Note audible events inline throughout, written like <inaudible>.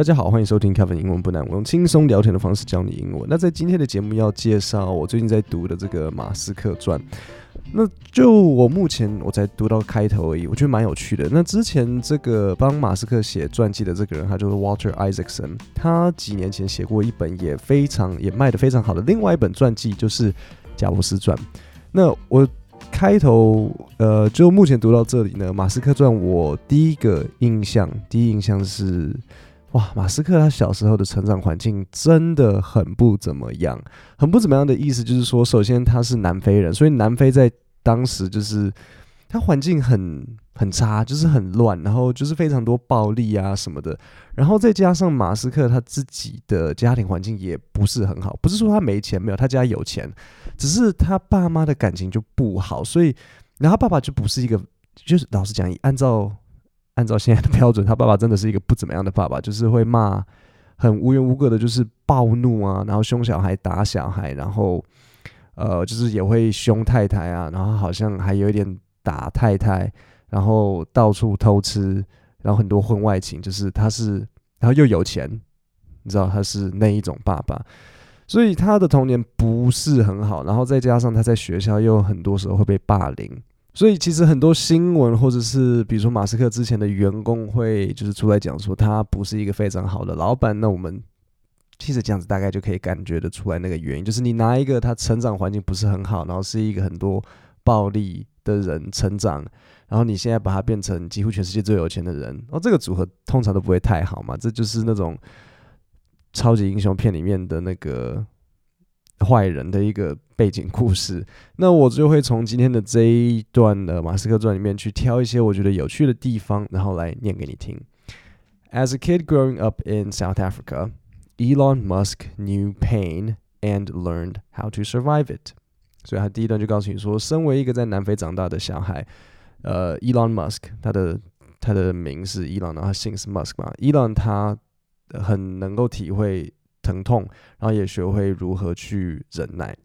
大家好，欢迎收听 Kevin 英文不难，我用轻松聊天的方式教你英文。那在今天的节目要介绍我最近在读的这个马斯克传。那就我目前我才读到开头而已，我觉得蛮有趣的。那之前这个帮马斯克写传记的这个人，他就是 Walter Isaacson，他几年前写过一本也非常也卖得非常好的另外一本传记，就是贾伯斯传。那我开头呃，就目前读到这里呢，马斯克传我第一个印象，第一印象是。哇，马斯克他小时候的成长环境真的很不怎么样，很不怎么样的意思就是说，首先他是南非人，所以南非在当时就是他环境很很差，就是很乱，然后就是非常多暴力啊什么的，然后再加上马斯克他自己的家庭环境也不是很好，不是说他没钱没有，他家有钱，只是他爸妈的感情就不好，所以然后他爸爸就不是一个，就是老实讲，按照。按照现在的标准，他爸爸真的是一个不怎么样的爸爸，就是会骂，很无缘无故的，就是暴怒啊，然后凶小孩、打小孩，然后呃，就是也会凶太太啊，然后好像还有一点打太太，然后到处偷吃，然后很多婚外情，就是他是，然后又有钱，你知道他是那一种爸爸，所以他的童年不是很好，然后再加上他在学校又很多时候会被霸凌。所以其实很多新闻，或者是比如说马斯克之前的员工会就是出来讲说他不是一个非常好的老板。那我们其实这样子大概就可以感觉得出来那个原因，就是你拿一个他成长环境不是很好，然后是一个很多暴力的人成长，然后你现在把他变成几乎全世界最有钱的人，哦，这个组合通常都不会太好嘛。这就是那种超级英雄片里面的那个。坏人的一个背景故事，那我就会从今天的这一段的马斯克传里面去挑一些我觉得有趣的地方，然后来念给你听。As a kid growing up in South Africa, Elon Musk knew pain and learned how to survive it。所以他第一段就告诉你说，身为一个在南非长大的小孩，呃，Elon Musk，他的他的名是 Elon，然后姓是 Musk 嘛，Elon 他很能够体会。疼痛，然后也学会如何去忍耐。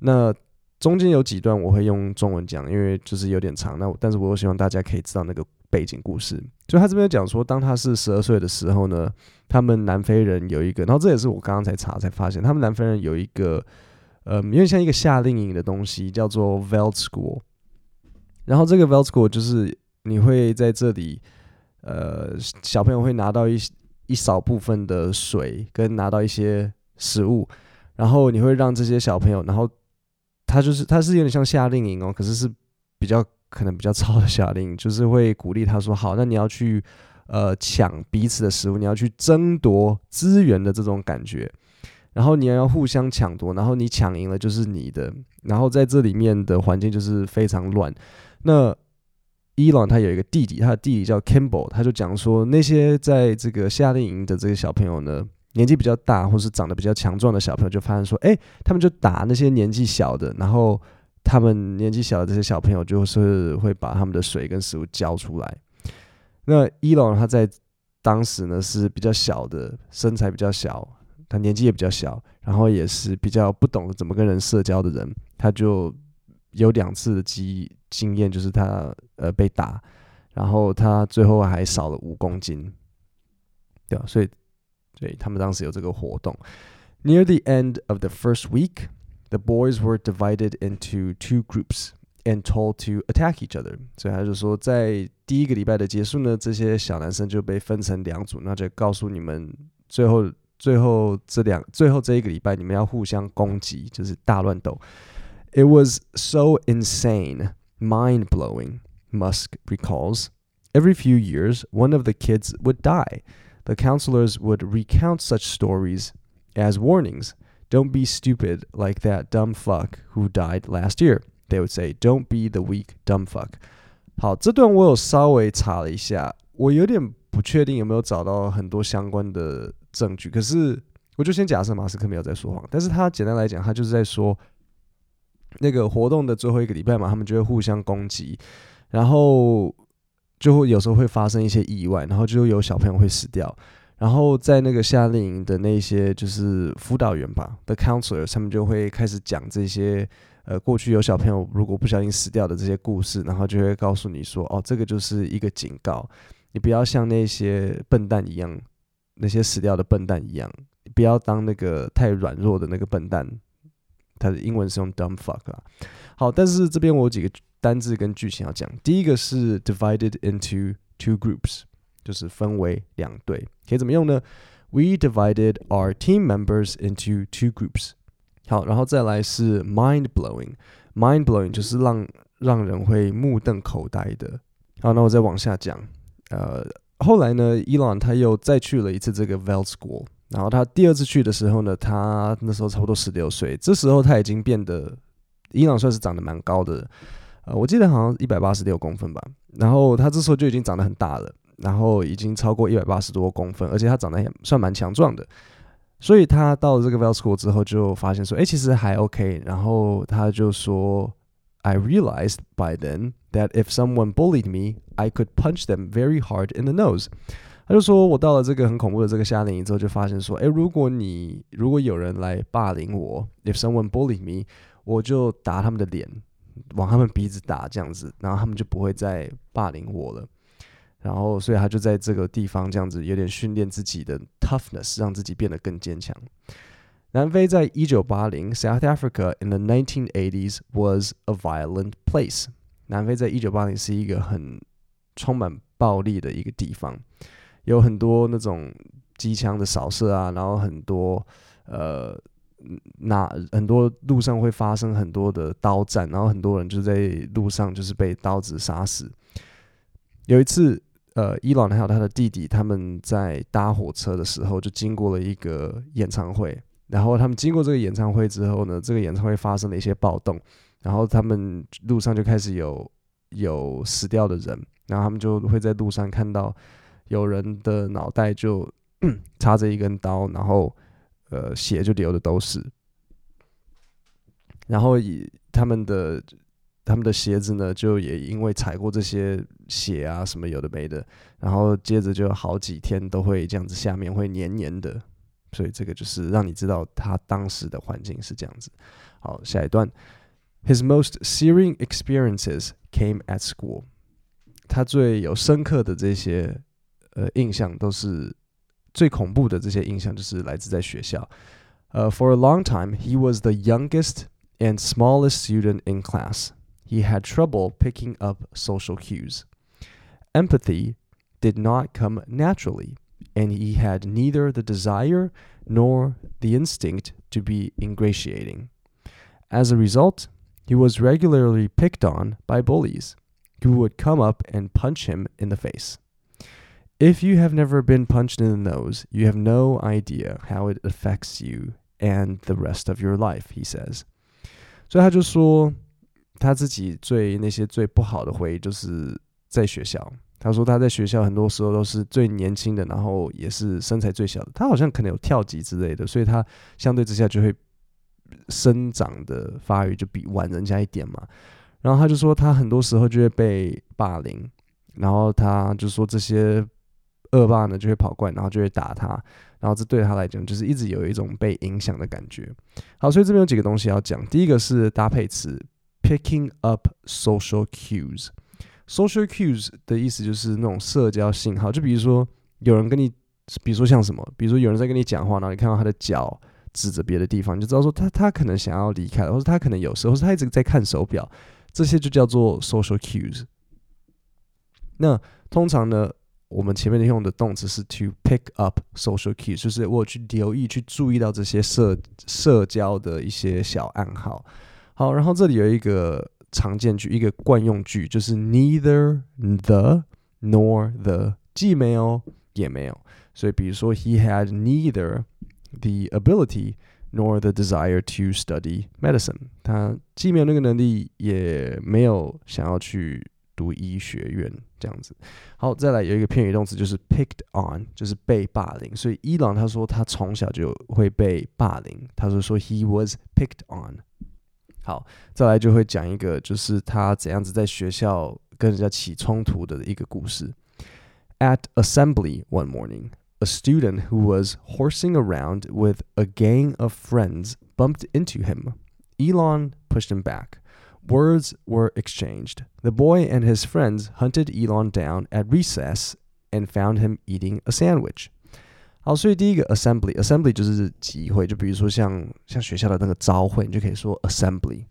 那中间有几段我会用中文讲，因为就是有点长。那但是我又希望大家可以知道那个背景故事。就他这边讲说，当他是十二岁的时候呢，他们南非人有一个，然后这也是我刚刚才查才发现，他们南非人有一个，呃，有点像一个夏令营的东西，叫做 Veld School。然后这个 Veld School 就是你会在这里，呃，小朋友会拿到一些。一少部分的水跟拿到一些食物，然后你会让这些小朋友，然后他就是他是有点像夏令营哦，可是是比较可能比较糙的夏令营，就是会鼓励他说好，那你要去呃抢彼此的食物，你要去争夺资源的这种感觉，然后你要互相抢夺，然后你抢赢了就是你的，然后在这里面的环境就是非常乱，那。伊朗他有一个弟弟，他的弟弟叫 Campbell，他就讲说，那些在这个夏令营的这个小朋友呢，年纪比较大或是长得比较强壮的小朋友，就发现说，哎，他们就打那些年纪小的，然后他们年纪小的这些小朋友就是会把他们的水跟食物交出来。那伊朗他在当时呢是比较小的，身材比较小，他年纪也比较小，然后也是比较不懂怎么跟人社交的人，他就。有两次的记忆经验，就是他呃被打，然后他最后还少了五公斤，对啊，所以对他们当时有这个活动。Near the end of the first week, the boys were divided into two groups and told to attack each other。所以他就说，在第一个礼拜的结束呢，这些小男生就被分成两组，那就告诉你们，最后最后这两最后这一个礼拜，你们要互相攻击，就是大乱斗。It was so insane, mind blowing, Musk recalls. Every few years, one of the kids would die. The counselors would recount such stories as warnings. Don't be stupid like that dumb fuck who died last year. They would say, Don't be the weak dumb fuck. 好，这段我有稍微查了一下，我有点不确定有没有找到很多相关的证据。可是，我就先假设马斯克没有在说谎，但是他简单来讲，他就是在说。 那个活动的最后一个礼拜嘛，他们就会互相攻击，然后就会有时候会发生一些意外，然后就有小朋友会死掉。然后在那个夏令营的那些就是辅导员吧，the counselor，他们就会开始讲这些呃过去有小朋友如果不小心死掉的这些故事，然后就会告诉你说，哦，这个就是一个警告，你不要像那些笨蛋一样那些死掉的笨蛋一样，不要当那个太软弱的那个笨蛋。它的英文是用 dumb fuck 啊。好，但是这边我有几个单字跟句型要讲。第一个是 divided into two groups，就是分为两队，可以怎么用呢？We divided our team members into two groups。好，然后再来是 mind blowing，mind blowing 就是让让人会目瞪口呆的。好，那我再往下讲。呃，后来呢伊朗他又再去了一次这个 Vel School。然后他第二次去的时候呢，他那时候差不多十六岁，这时候他已经变得，伊朗算是长得蛮高的，呃，我记得好像一百八十六公分吧。然后他这时候就已经长得很大了，然后已经超过一百八十多公分，而且他长得也算蛮强壮的。所以他到了这个 VELSCO 之后，就发现说，哎，其实还 OK。然后他就说，I realized by then that if someone bullied me, I could punch them very hard in the nose. 他就说：“我到了这个很恐怖的这个夏令营之后，就发现说，诶，如果你如果有人来霸凌我，if someone bully me，我就打他们的脸，往他们鼻子打这样子，然后他们就不会再霸凌我了。然后，所以他就在这个地方这样子有点训练自己的 toughness，让自己变得更坚强。南非在一九八零，South Africa in the nineteen eighty s was a violent place。南非在一九八零是一个很充满暴力的一个地方。”有很多那种机枪的扫射啊，然后很多呃，那很多路上会发生很多的刀战，然后很多人就在路上就是被刀子杀死。有一次，呃，伊朗还有他的弟弟他们在搭火车的时候，就经过了一个演唱会，然后他们经过这个演唱会之后呢，这个演唱会发生了一些暴动，然后他们路上就开始有有死掉的人，然后他们就会在路上看到。有人的脑袋就 <coughs> 插着一根刀，然后呃血就流的都是，然后以他们的他们的鞋子呢，就也因为踩过这些血啊什么有的没的，然后接着就好几天都会这样子，下面会黏黏的，所以这个就是让你知道他当时的环境是这样子。好，下一段，His most searing experiences came at school。他最有深刻的这些。呃，印象都是最恐怖的这些印象，就是来自在学校。呃，For a long time, he was the youngest and smallest student in class. He had trouble picking up social cues. Empathy did not come naturally, and he had neither the desire nor the instinct to be ingratiating. As a result, he was regularly picked on by bullies, who would come up and punch him in the face. If you have never been punched in the nose, you have no idea how it affects you and the rest of your life, he says. 所以他就说，他自己最那些最不好的回忆就是在学校。他说他在学校很多时候都是最年轻的，然后也是身材最小的。他好像可能有跳级之类的，所以他相对之下就会生长的发育就比晚人家一点嘛。然后他就说他很多时候就会被霸凌，然后他就说这些。恶霸呢就会跑过来，然后就会打他，然后这对他来讲就是一直有一种被影响的感觉。好，所以这边有几个东西要讲。第一个是搭配词，picking up social cues。social cues 的意思就是那种社交信号，就比如说有人跟你，比如说像什么，比如说有人在跟你讲话，然后你看到他的脚指着别的地方，你就知道说他他可能想要离开了，或者他可能有时候是他一直在看手表，这些就叫做 social cues。那通常呢，我们前面用的动词是 to pick up social cues，就是我去留意、去注意到这些社社交的一些小暗号。好，然后这里有一个常见句，一个惯用句，就是 neither the nor the，既没有也没有。所以，比如说，he had neither the ability nor the desire to study medicine。他既没有那个能力，也没有想要去。读医学院这样子，好，再来有一个片语动词就是 picked on，就是被霸凌。所以伊朗他说他从小就会被霸凌，他就说 he was picked on。好，再来就会讲一个就是他怎样子在学校跟人家起冲突的一个故事。At assembly one morning, a student who was horsing around with a gang of friends bumped into him. Elon pushed him back. Words were exchanged. The boy and his friends hunted Elon down at recess and found him eating a sandwich. 好，所以第一个 assembly，assembly 就是集会，就比如说像像学校的那个朝会，你就可以说 assembly。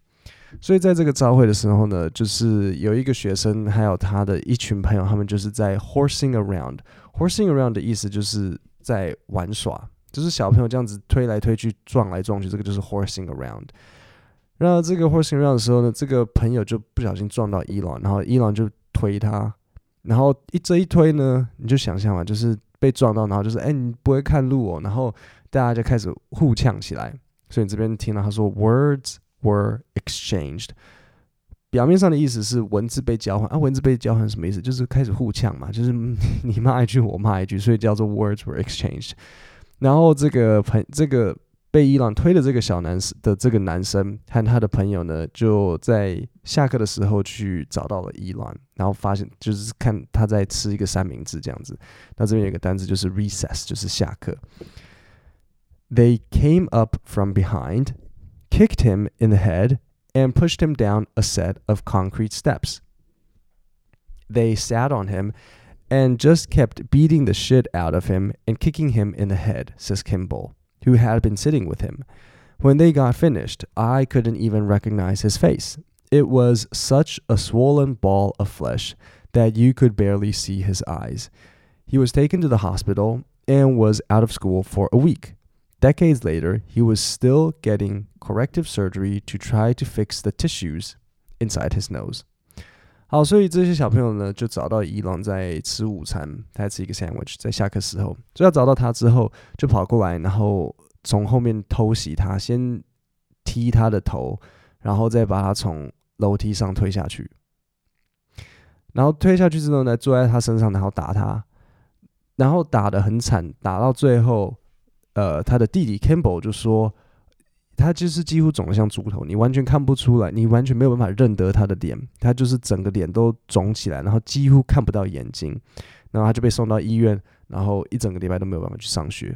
所以在这个朝会的时候呢，就是有一个学生还有他的一群朋友，他们就是在 horsing around。horsing around 的意思就是在玩耍，就是小朋友这样子推来推去、撞来撞去，这个就是 horsing around。 那这个 horsing round 的时候呢，这个朋友就不小心撞到伊朗，然后伊朗就推他，然后一这一推呢，你就想象嘛，就是。被撞到，然后就是哎，你不会看路哦，然后大家就开始互呛起来。所以你这边听到他说 “words were exchanged”，表面上的意思是文字被交换啊，文字被交换什么意思？就是开始互呛嘛，就是 <laughs> 你骂一句我骂一句，所以叫做 “words were exchanged”。然后这个朋这个。被伊朗推的这个小男生的这个男生和他的朋友呢，就在下课的时候去找到了伊朗，然后发现就是看他在吃一个三明治这样子。那这边有一个单词就是 recess，就是下课。They came up from behind, kicked him in the head, and pushed him down a set of concrete steps. They sat on him and just kept beating the shit out of him and kicking him in the head, says Kimball. who had been sitting with him. When they got finished, I couldn't even recognize his face. It was such a swollen ball of flesh that you could barely see his eyes. He was taken to the hospital and was out of school for a week. Decades later, he was still getting corrective surgery to try to fix the tissues inside his nose. 好，所以这些小朋友呢，就找到伊朗在吃午餐，他在吃一个 sandwich，在下课时候，就要找到他之后，就跑过来，然后从后面偷袭他，先踢他的头，然后再把他从楼梯上推下去，然后推下去之后呢，坐在他身上，然后打他，然后打得很惨，打到最后，呃，他的弟弟 Campbell 就说。他就是几乎肿得像猪头，你完全看不出来，你完全没有办法认得他的脸，他就是整个脸都肿起来，然后几乎看不到眼睛，然后他就被送到医院，然后一整个礼拜都没有办法去上学。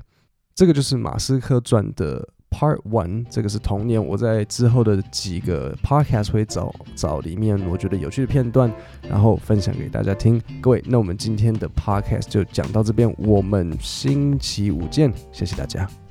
这个就是马斯克传的 Part One，这个是童年我在之后的几个 Podcast 会找找里面我觉得有趣的片段，然后分享给大家听。各位，那我们今天的 Podcast 就讲到这边，我们星期五见，谢谢大家。